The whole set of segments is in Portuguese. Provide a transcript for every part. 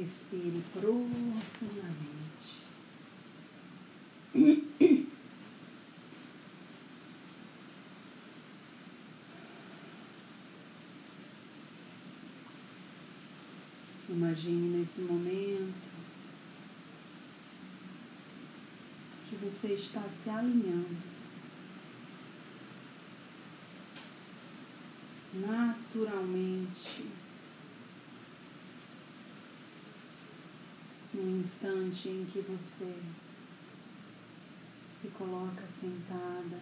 Respire profundamente. Imagine nesse momento que você está se alinhando naturalmente no instante em que você se coloca sentada,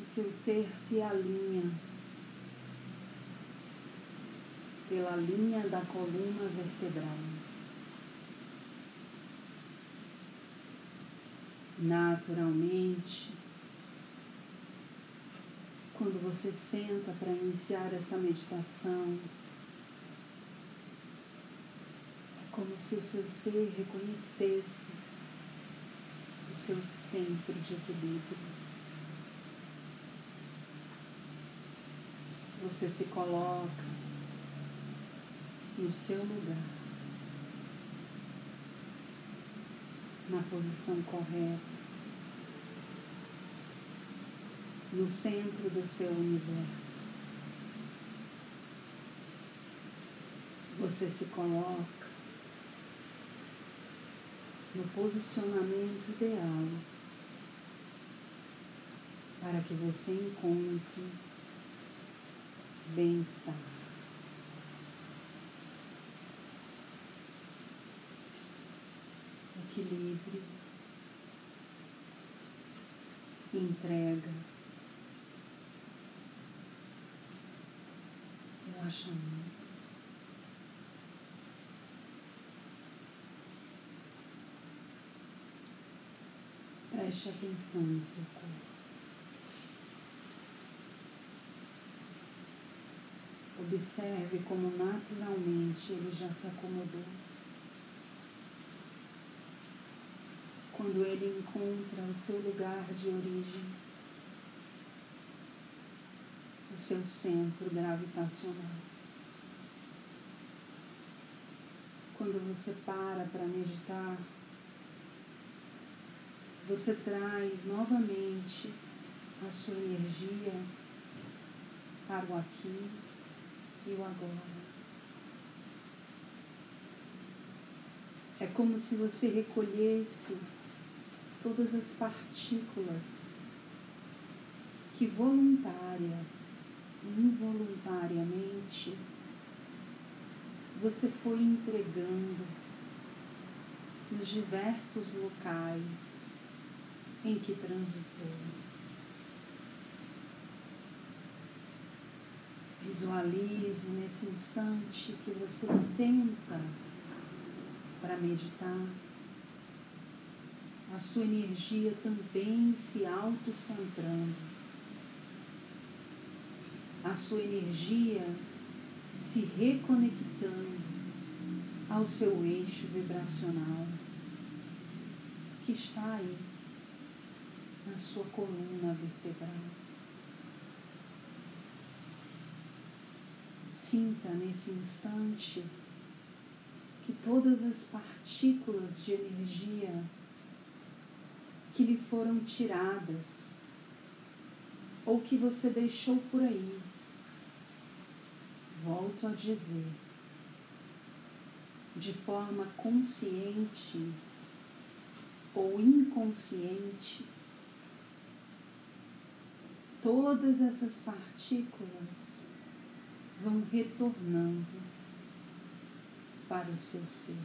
o seu ser se alinha pela linha da coluna vertebral. Naturalmente, quando você senta para iniciar essa meditação, é como se o seu ser reconhecesse o seu centro de equilíbrio. Você se coloca no seu lugar, na posição correta, no centro do seu universo. Você se coloca no posicionamento ideal para que você encontre bem-estar. Equilíbrio, entrega, relaxamento. Preste atenção no seu corpo. Observe como naturalmente ele já se acomodou. Quando ele encontra o seu lugar de origem, o seu centro gravitacional. Quando você para para meditar, você traz novamente a sua energia para o aqui e o agora. É como se você recolhesse todas as partículas que voluntária, involuntariamente, você foi entregando nos diversos locais em que transitou. Visualize nesse instante que você senta para meditar. A sua energia também se autocentrando. A sua energia se reconectando ao seu eixo vibracional que está aí na sua coluna vertebral. Sinta nesse instante que todas as partículas de energia que lhe foram tiradas ou que você deixou por aí, volto a dizer, de forma consciente ou inconsciente, todas essas partículas vão retornando para o seu ser.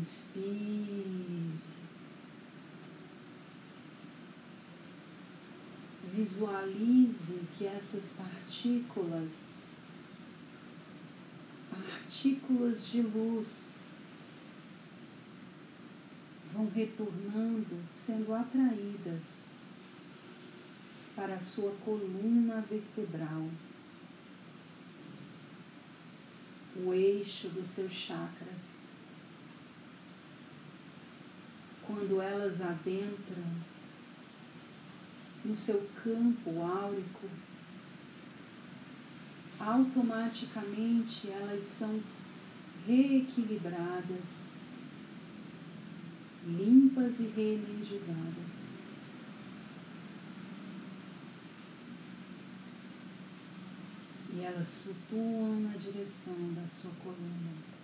Inspire. Visualize que essas partículas, partículas de luz, vão retornando, sendo atraídas para a sua coluna vertebral, o eixo dos seus chakras. Quando elas adentram no seu campo áurico, automaticamente elas são reequilibradas, limpas e reenergizadas. E elas flutuam na direção da sua coluna.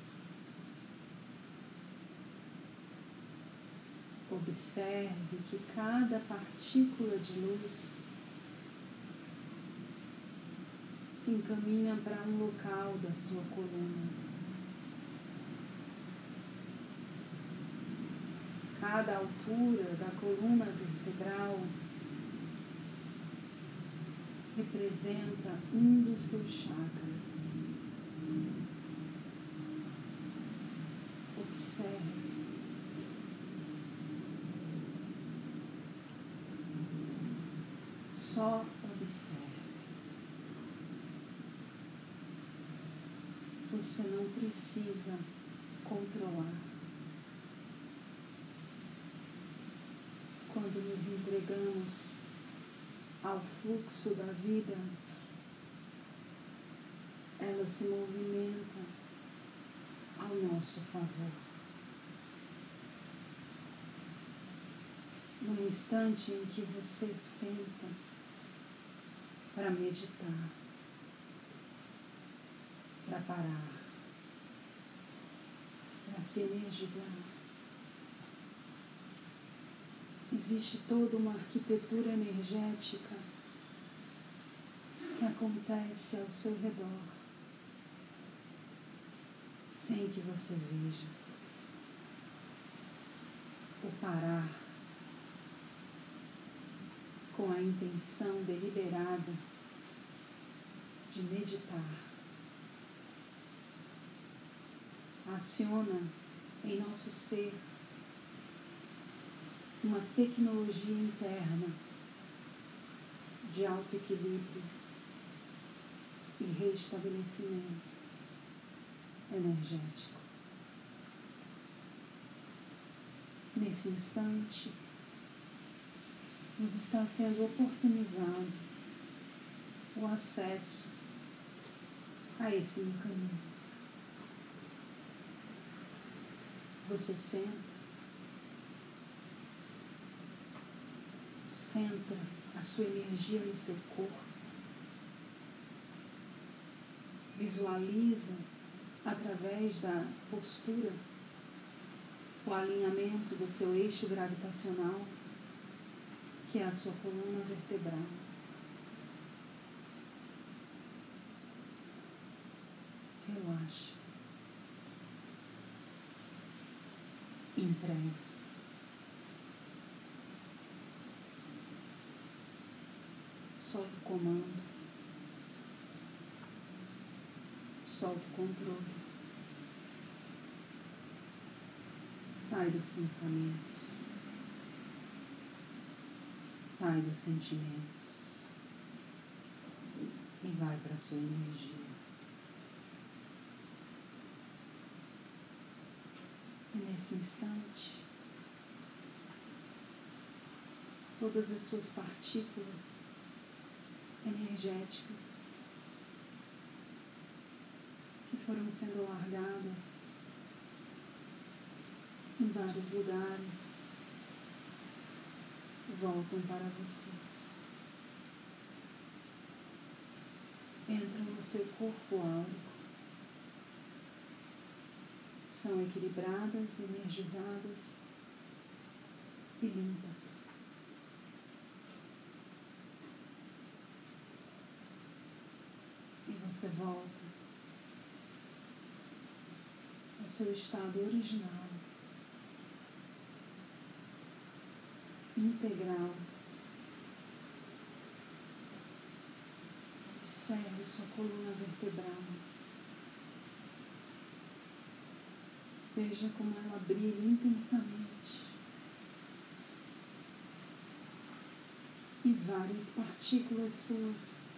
Observe que cada partícula de luz se encaminha para um local da sua coluna. Cada altura da coluna vertebral representa um dos seus chakras. Observe. Só observe. Você não precisa controlar. Quando nos entregamos ao fluxo da vida, ela se movimenta ao nosso favor. No instante em que você senta, para meditar, para parar, para se energizar. Existe toda uma arquitetura energética que acontece ao seu redor, sem que você veja. O parar com a intenção deliberada de meditar. Aciona em nosso ser uma tecnologia interna de autoequilíbrio e restabelecimento energético. Nesse instante, nos está sendo oportunizado o acesso a esse mecanismo. Você senta, centra a sua energia no seu corpo, visualiza através da postura o alinhamento do seu eixo gravitacional que é a sua coluna vertebral. Relaxa. Entrega. Solta o comando. Solta o controle. Sai dos pensamentos sai dos sentimentos e vai para a sua energia. E nesse instante, todas as suas partículas energéticas que foram sendo largadas em vários lugares voltam para você. Entram no seu corpo áurico. São equilibradas, energizadas e limpas. E você volta ao seu estado original. integral. Observe sua coluna vertebral. Veja como ela brilha intensamente. E várias partículas suas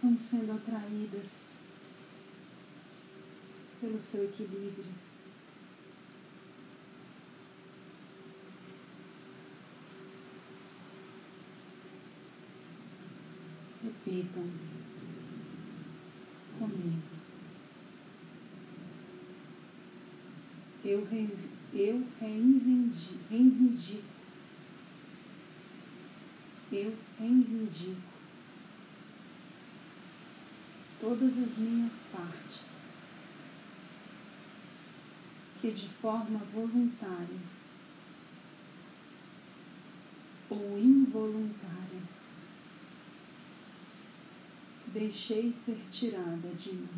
estão sendo atraídas pelo seu equilíbrio. Repitam comigo. Eu, re, eu reivindico. Reivindico. Eu reivindico todas as minhas partes que de forma voluntária ou involuntária deixei ser tirada de mim.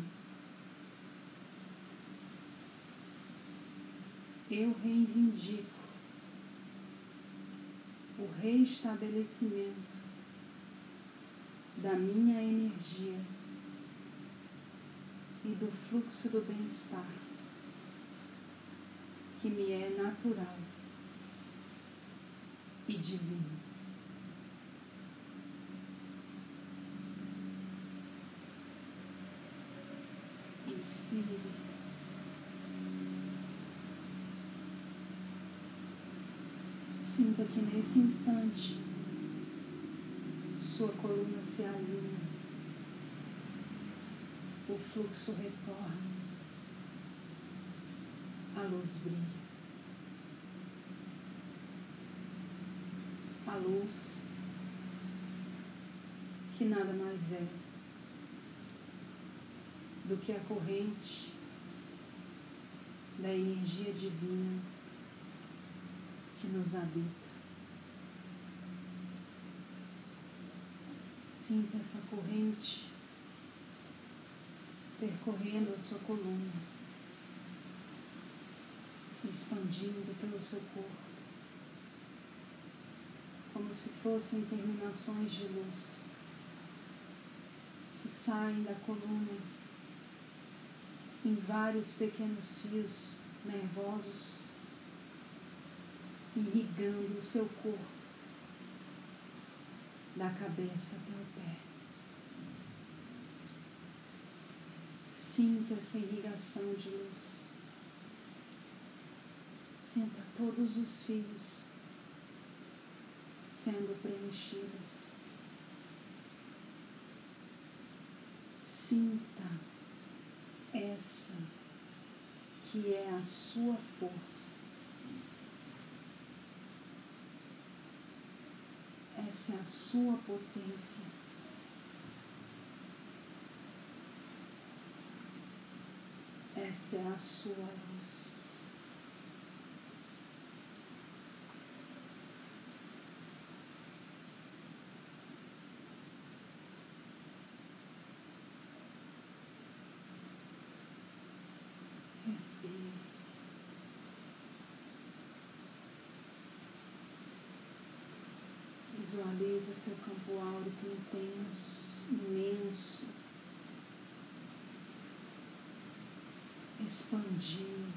Eu reivindico o reestabelecimento da minha energia e do fluxo do bem-estar que me é natural e divino. Inspire. Sinta que nesse instante sua coluna se alinha, o fluxo retorna, a luz brilha. A luz que nada mais é do que a corrente da energia divina que nos habita. Sinta essa corrente percorrendo a sua coluna, expandindo pelo seu corpo, como se fossem terminações de luz que saem da coluna em vários pequenos fios nervosos, irrigando o seu corpo, da cabeça até o pé. Sinta essa irrigação de luz. Sinta todos os fios sendo preenchidos. Sinta essa que é a sua força. Essa é a sua potência. Essa é a sua luz. Respire. Visualize o seu campo áurico intenso, imenso, expandido,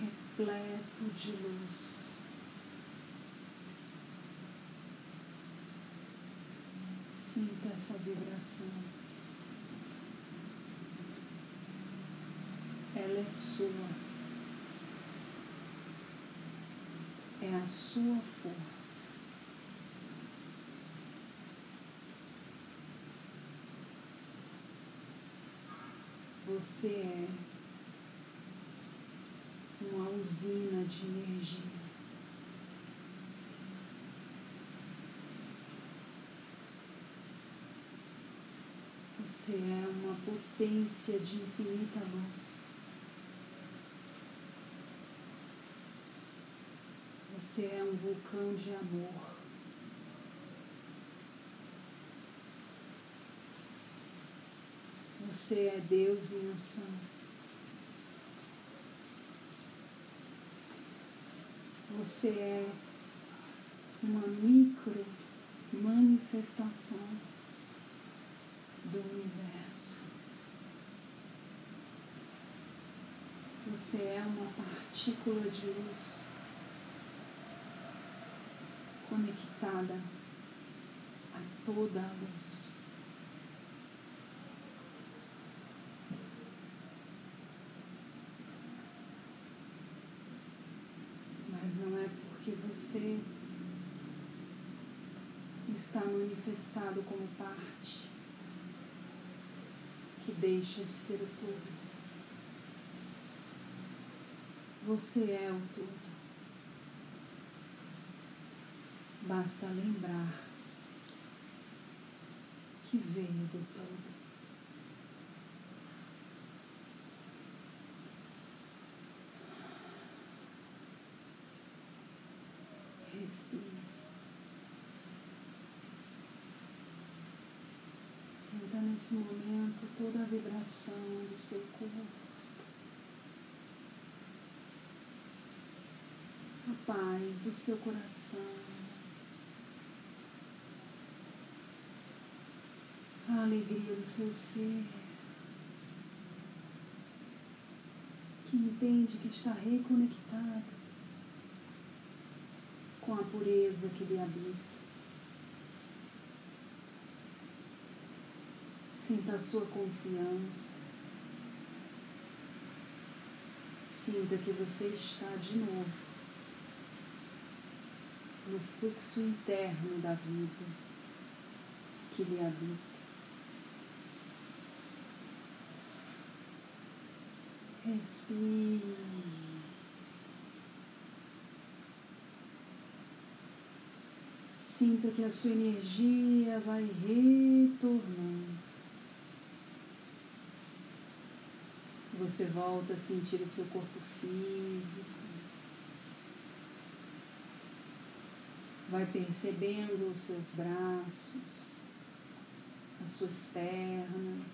repleto de luz. Sinta essa vibração. ela é sua. É a sua força. Você é uma usina de energia. Você é uma potência de infinita luz. Você é um vulcão de amor. Você é Deus em ação. Você é uma micro manifestação do universo. Você é uma partícula de luz conectada a toda a luz. Mas não é porque você está manifestado como parte que deixa de ser o todo. Você é o todo. Basta lembrar que veio do todo. Respire. Sinta nesse momento toda a vibração do seu corpo. A paz do seu coração. A alegria do seu ser. Que entende que está reconectado com a pureza que lhe habita. Sinta a sua confiança. Sinta que você está de novo no fluxo interno da vida que lhe habita. Respire. Sinta que a sua energia vai retornando. Você volta a sentir o seu corpo físico. Vai percebendo os seus braços, as suas pernas,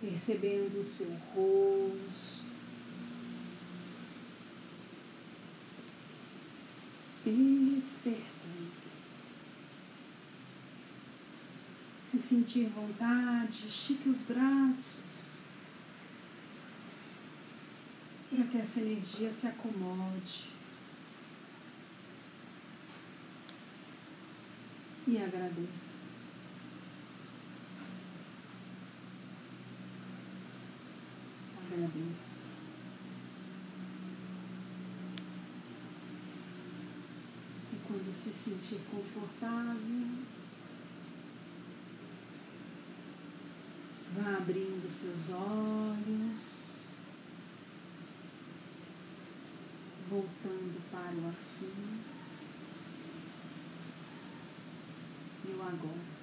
percebendo o seu rosto. despertando. Se sentir vontade, estique os braços para que essa energia se acomode. E agradeça. Agradeço. quando se sentir confortável, abrindo seus olhos, voltando para o aqui e o agora.